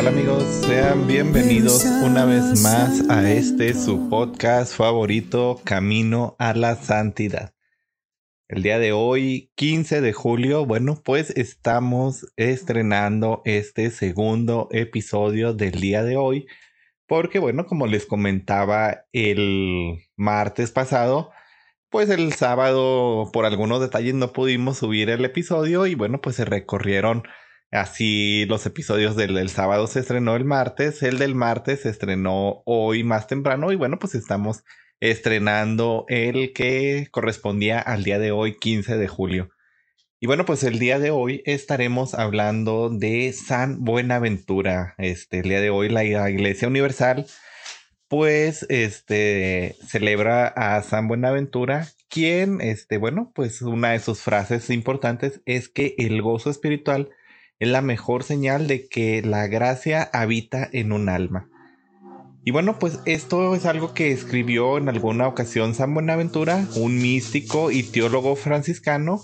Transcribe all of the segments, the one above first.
¿Qué tal amigos? Sean bienvenidos una vez más a este su podcast favorito, Camino a la Santidad. El día de hoy, 15 de julio, bueno, pues estamos estrenando este segundo episodio del día de hoy, porque bueno, como les comentaba el martes pasado, pues el sábado por algunos detalles no pudimos subir el episodio y bueno, pues se recorrieron Así los episodios del, sábado se estrenó el martes, el del martes se estrenó hoy más temprano y bueno, pues estamos estrenando el que correspondía al día de hoy, 15 de julio. Y bueno, pues el día de hoy estaremos hablando de San Buenaventura. Este, el día de hoy la Iglesia Universal pues este celebra a San Buenaventura, quien este bueno, pues una de sus frases importantes es que el gozo espiritual es la mejor señal de que la gracia habita en un alma. Y bueno, pues esto es algo que escribió en alguna ocasión San Buenaventura, un místico y teólogo franciscano,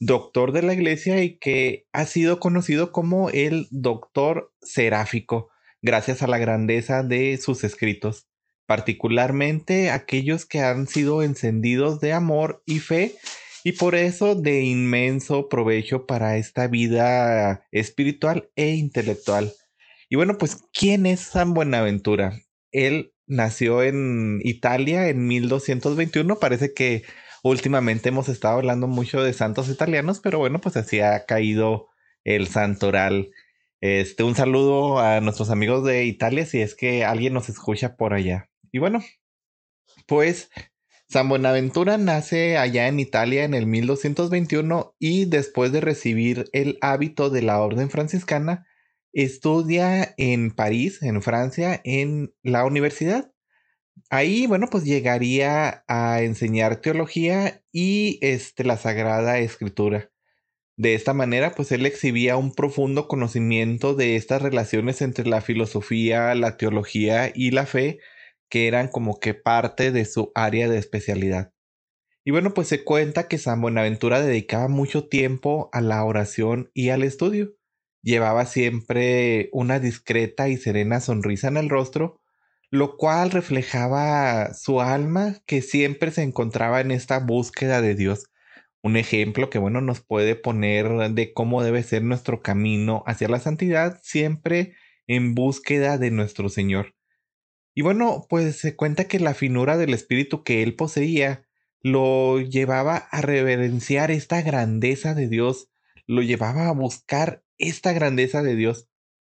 doctor de la iglesia y que ha sido conocido como el doctor seráfico, gracias a la grandeza de sus escritos, particularmente aquellos que han sido encendidos de amor y fe y por eso de inmenso provecho para esta vida espiritual e intelectual. Y bueno, pues, ¿quién es San Buenaventura? Él nació en Italia en 1221, parece que últimamente hemos estado hablando mucho de santos italianos, pero bueno, pues así ha caído el santoral. Este, un saludo a nuestros amigos de Italia si es que alguien nos escucha por allá. Y bueno, pues San Buenaventura nace allá en Italia en el 1221 y después de recibir el hábito de la orden franciscana, estudia en París, en Francia, en la universidad. Ahí, bueno, pues llegaría a enseñar teología y este, la Sagrada Escritura. De esta manera, pues él exhibía un profundo conocimiento de estas relaciones entre la filosofía, la teología y la fe, que eran como que parte de su área de especialidad. Y bueno, pues se cuenta que San Buenaventura dedicaba mucho tiempo a la oración y al estudio. Llevaba siempre una discreta y serena sonrisa en el rostro, lo cual reflejaba su alma que siempre se encontraba en esta búsqueda de Dios. Un ejemplo que, bueno, nos puede poner de cómo debe ser nuestro camino hacia la santidad, siempre en búsqueda de nuestro Señor. Y bueno, pues se cuenta que la finura del espíritu que él poseía lo llevaba a reverenciar esta grandeza de Dios, lo llevaba a buscar esta grandeza de Dios,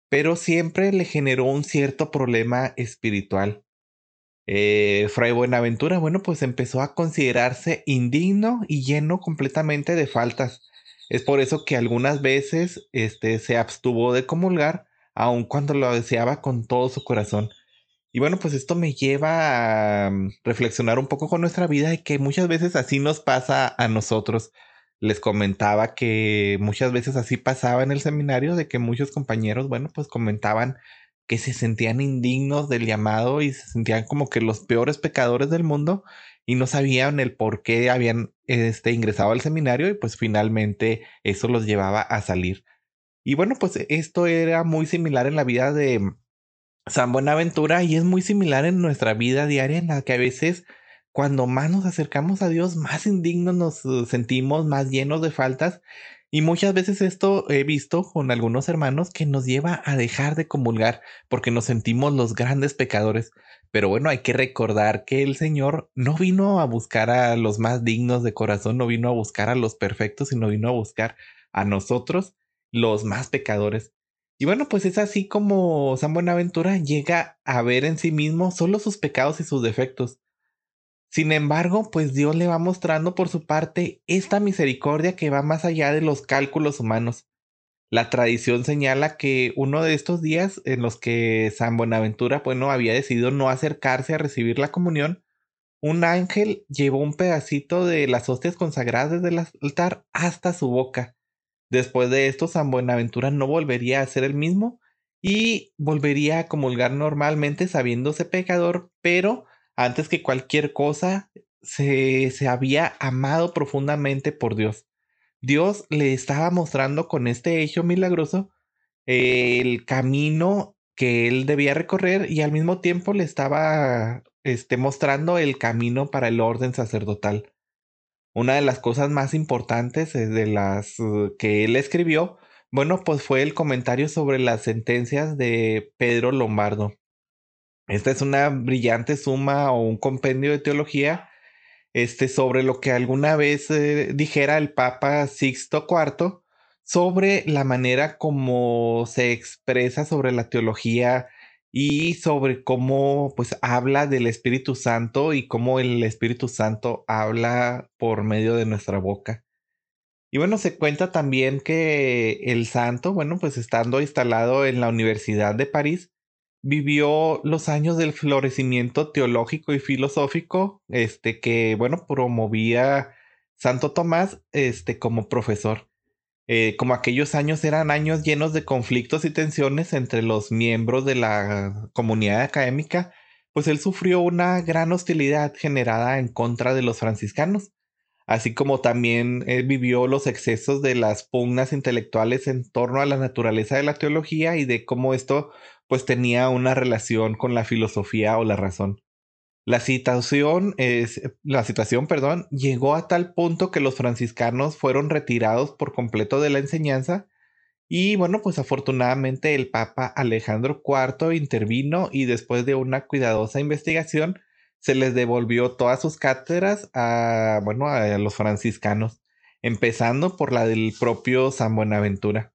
pero siempre le generó un cierto problema espiritual. Eh, Fray Buenaventura, bueno, pues empezó a considerarse indigno y lleno completamente de faltas. Es por eso que algunas veces este, se abstuvo de comulgar, aun cuando lo deseaba con todo su corazón. Y bueno, pues esto me lleva a mm, reflexionar un poco con nuestra vida y que muchas veces así nos pasa a nosotros. Les comentaba que muchas veces así pasaba en el seminario, de que muchos compañeros, bueno, pues comentaban que se sentían indignos del llamado y se sentían como que los peores pecadores del mundo y no sabían el por qué habían este, ingresado al seminario y pues finalmente eso los llevaba a salir. Y bueno, pues esto era muy similar en la vida de San Buenaventura y es muy similar en nuestra vida diaria en la que a veces cuando más nos acercamos a Dios, más indignos nos uh, sentimos, más llenos de faltas. Y muchas veces esto he visto con algunos hermanos que nos lleva a dejar de comulgar porque nos sentimos los grandes pecadores. Pero bueno, hay que recordar que el Señor no vino a buscar a los más dignos de corazón, no vino a buscar a los perfectos, sino vino a buscar a nosotros, los más pecadores. Y bueno, pues es así como San Buenaventura llega a ver en sí mismo solo sus pecados y sus defectos. Sin embargo, pues Dios le va mostrando por su parte esta misericordia que va más allá de los cálculos humanos. La tradición señala que uno de estos días en los que San Buenaventura, bueno, había decidido no acercarse a recibir la comunión, un ángel llevó un pedacito de las hostias consagradas desde el altar hasta su boca. Después de esto, San Buenaventura no volvería a ser el mismo y volvería a comulgar normalmente sabiéndose pecador, pero antes que cualquier cosa se, se había amado profundamente por Dios. Dios le estaba mostrando con este hecho milagroso el camino que él debía recorrer y al mismo tiempo le estaba este, mostrando el camino para el orden sacerdotal. Una de las cosas más importantes eh, de las uh, que él escribió, bueno, pues fue el comentario sobre las sentencias de Pedro Lombardo. Esta es una brillante suma o un compendio de teología este, sobre lo que alguna vez eh, dijera el Papa Sixto IV sobre la manera como se expresa sobre la teología y sobre cómo pues habla del Espíritu Santo y cómo el Espíritu Santo habla por medio de nuestra boca. Y bueno, se cuenta también que el santo, bueno, pues estando instalado en la Universidad de París, vivió los años del florecimiento teológico y filosófico, este que, bueno, promovía Santo Tomás, este, como profesor. Eh, como aquellos años eran años llenos de conflictos y tensiones entre los miembros de la comunidad académica, pues él sufrió una gran hostilidad generada en contra de los franciscanos, así como también él vivió los excesos de las pugnas intelectuales en torno a la naturaleza de la teología y de cómo esto pues tenía una relación con la filosofía o la razón. La situación, es, la situación perdón, llegó a tal punto que los franciscanos fueron retirados por completo de la enseñanza y bueno, pues afortunadamente el Papa Alejandro IV intervino y después de una cuidadosa investigación se les devolvió todas sus cátedras a, bueno, a los franciscanos, empezando por la del propio San Buenaventura.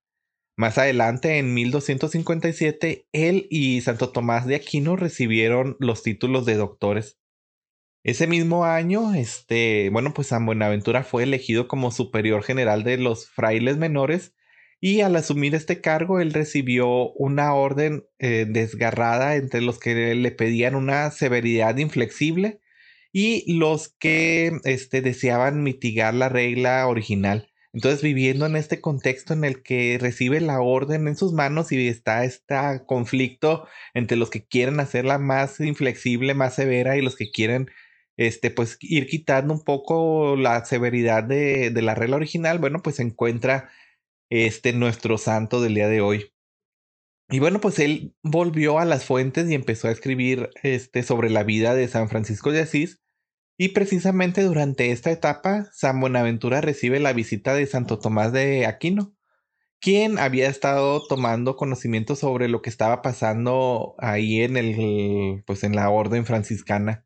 Más adelante, en 1257, él y Santo Tomás de Aquino recibieron los títulos de doctores. Ese mismo año, este, bueno, pues San Buenaventura fue elegido como superior general de los frailes menores y al asumir este cargo, él recibió una orden eh, desgarrada entre los que le pedían una severidad inflexible y los que este, deseaban mitigar la regla original. Entonces, viviendo en este contexto en el que recibe la orden en sus manos y está este conflicto entre los que quieren hacerla más inflexible, más severa y los que quieren, este, pues, ir quitando un poco la severidad de, la regla original, bueno, pues se encuentra este nuestro santo del día de hoy. Y bueno, pues él volvió a las fuentes y empezó a escribir este, sobre la vida de San Francisco de Asís y precisamente durante esta etapa, San Buenaventura recibe la visita de Santo Tomás de Aquino, quien había estado tomando conocimiento sobre lo que estaba pasando ahí en el, pues en la orden franciscana.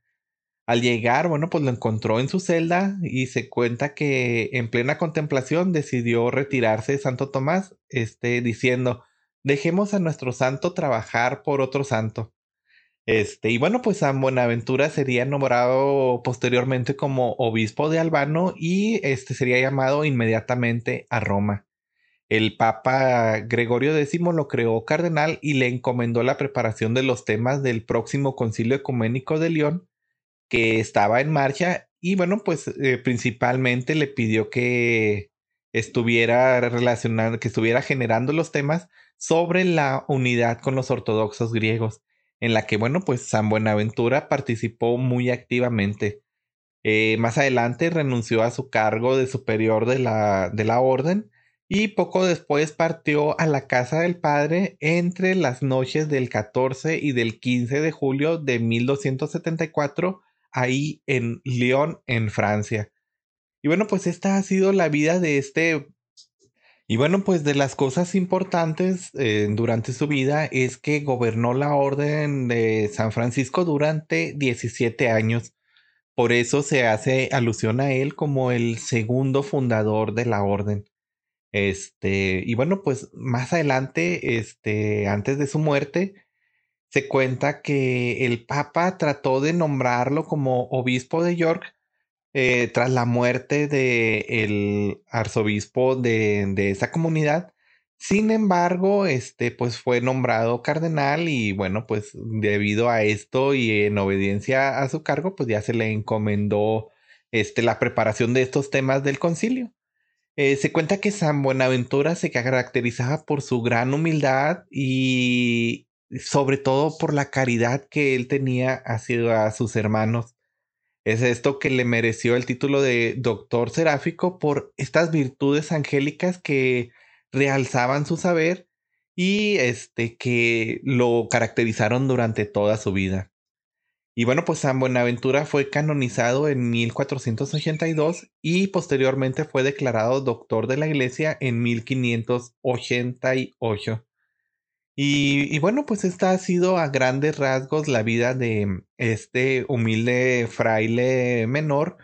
Al llegar, bueno, pues lo encontró en su celda y se cuenta que en plena contemplación decidió retirarse de Santo Tomás, este, diciendo, dejemos a nuestro santo trabajar por otro santo. Este, y bueno, pues San Buenaventura sería nombrado posteriormente como obispo de Albano y este sería llamado inmediatamente a Roma. El Papa Gregorio X lo creó cardenal y le encomendó la preparación de los temas del próximo Concilio Ecuménico de León, que estaba en marcha, y bueno, pues eh, principalmente le pidió que estuviera relacionando, que estuviera generando los temas sobre la unidad con los ortodoxos griegos en la que, bueno, pues San Buenaventura participó muy activamente. Eh, más adelante renunció a su cargo de superior de la, de la orden y poco después partió a la casa del padre entre las noches del 14 y del 15 de julio de 1274, ahí en Lyon, en Francia. Y bueno, pues esta ha sido la vida de este y bueno, pues de las cosas importantes eh, durante su vida es que gobernó la orden de San Francisco durante 17 años. Por eso se hace alusión a él como el segundo fundador de la orden. Este, y bueno, pues más adelante, este, antes de su muerte, se cuenta que el Papa trató de nombrarlo como obispo de York eh, tras la muerte del arzobispo de, esa comunidad, Sin embargo, este, pues fue nombrado cardenal y bueno, pues debido a esto y en obediencia a su cargo, pues ya se le encomendó este, la preparación de estos temas del concilio. Eh, se cuenta que San Buenaventura se caracterizaba por su gran humildad y sobre todo por la caridad que él tenía hacia sus hermanos. Es esto que le mereció el título de doctor seráfico por estas virtudes angélicas que realzaban su saber y este que lo caracterizaron durante toda su vida. Y bueno, pues San Buenaventura fue canonizado en 1482 y posteriormente fue declarado doctor de la iglesia en 1588. Y, y, bueno, pues esta ha sido a grandes rasgos la vida de este humilde fraile menor,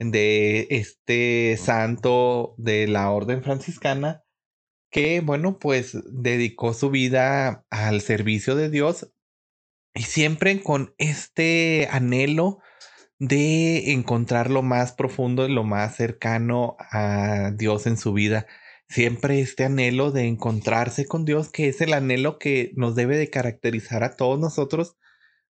de este santo de la orden franciscana, que, bueno, pues dedicó su vida al servicio de Dios y siempre con este anhelo de encontrar lo más profundo y lo más cercano a Dios en su vida. Siempre este anhelo de encontrarse con Dios, que es el anhelo que nos debe de caracterizar a todos nosotros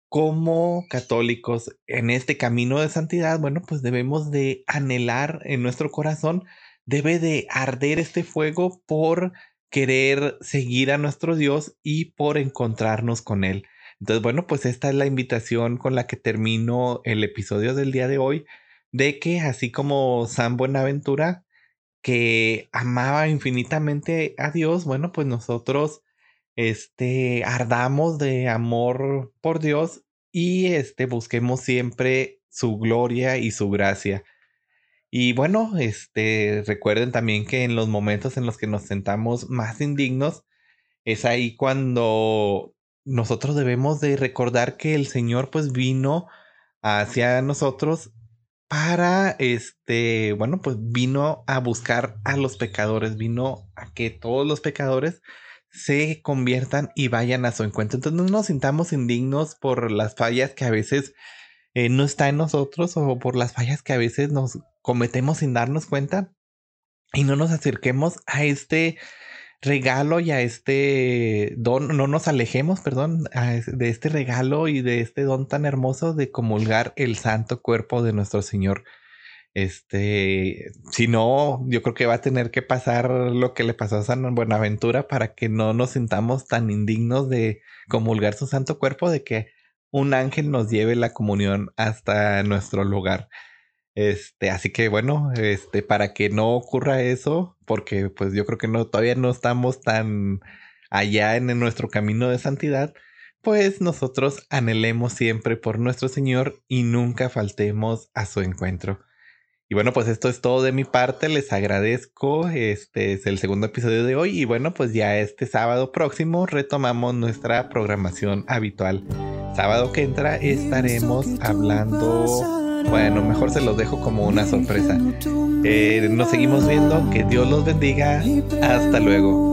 como católicos en este camino de santidad. Bueno, pues debemos de anhelar en nuestro corazón debe de arder este fuego por querer seguir a nuestro Dios y por encontrarnos con Él. Entonces, bueno, pues esta es la invitación con la que termino el episodio del día de hoy, de que así como San Buenaventura, que amaba infinitamente a Dios, bueno, pues nosotros, este, ardamos de amor por Dios y, este, busquemos siempre su gloria y su gracia. Y bueno, este, recuerden también que en los momentos en los que nos sentamos más indignos, es ahí cuando nosotros debemos de recordar que el Señor pues vino hacia nosotros para, este, bueno, pues vino a buscar a los pecadores, vino a que todos los pecadores se conviertan y vayan a su encuentro. Entonces no nos sintamos indignos por las fallas que a veces eh, no está en nosotros o por las fallas que a veces nos cometemos sin darnos cuenta y no nos acerquemos a este regalo y a este don, no nos alejemos, perdón, de este regalo y de este don tan hermoso de comulgar el santo cuerpo de nuestro Señor. Este, si no, yo creo que va a tener que pasar lo que le pasó a San Buenaventura para que no nos sintamos tan indignos de comulgar su santo cuerpo, de que un ángel nos lleve la comunión hasta nuestro lugar. Este, así que bueno, este, para que no ocurra eso, porque pues yo creo que no, todavía no estamos tan allá en, nuestro camino de santidad, pues nosotros anhelemos siempre por nuestro Señor y nunca faltemos a su encuentro. Y bueno, pues esto es todo de mi parte, les agradezco, este es el segundo episodio de hoy y bueno, pues ya este sábado próximo retomamos nuestra programación habitual. Sábado que entra estaremos hablando bueno, mejor se los dejo como una sorpresa. Eh, nos seguimos viendo. Que Dios los bendiga. Hasta luego.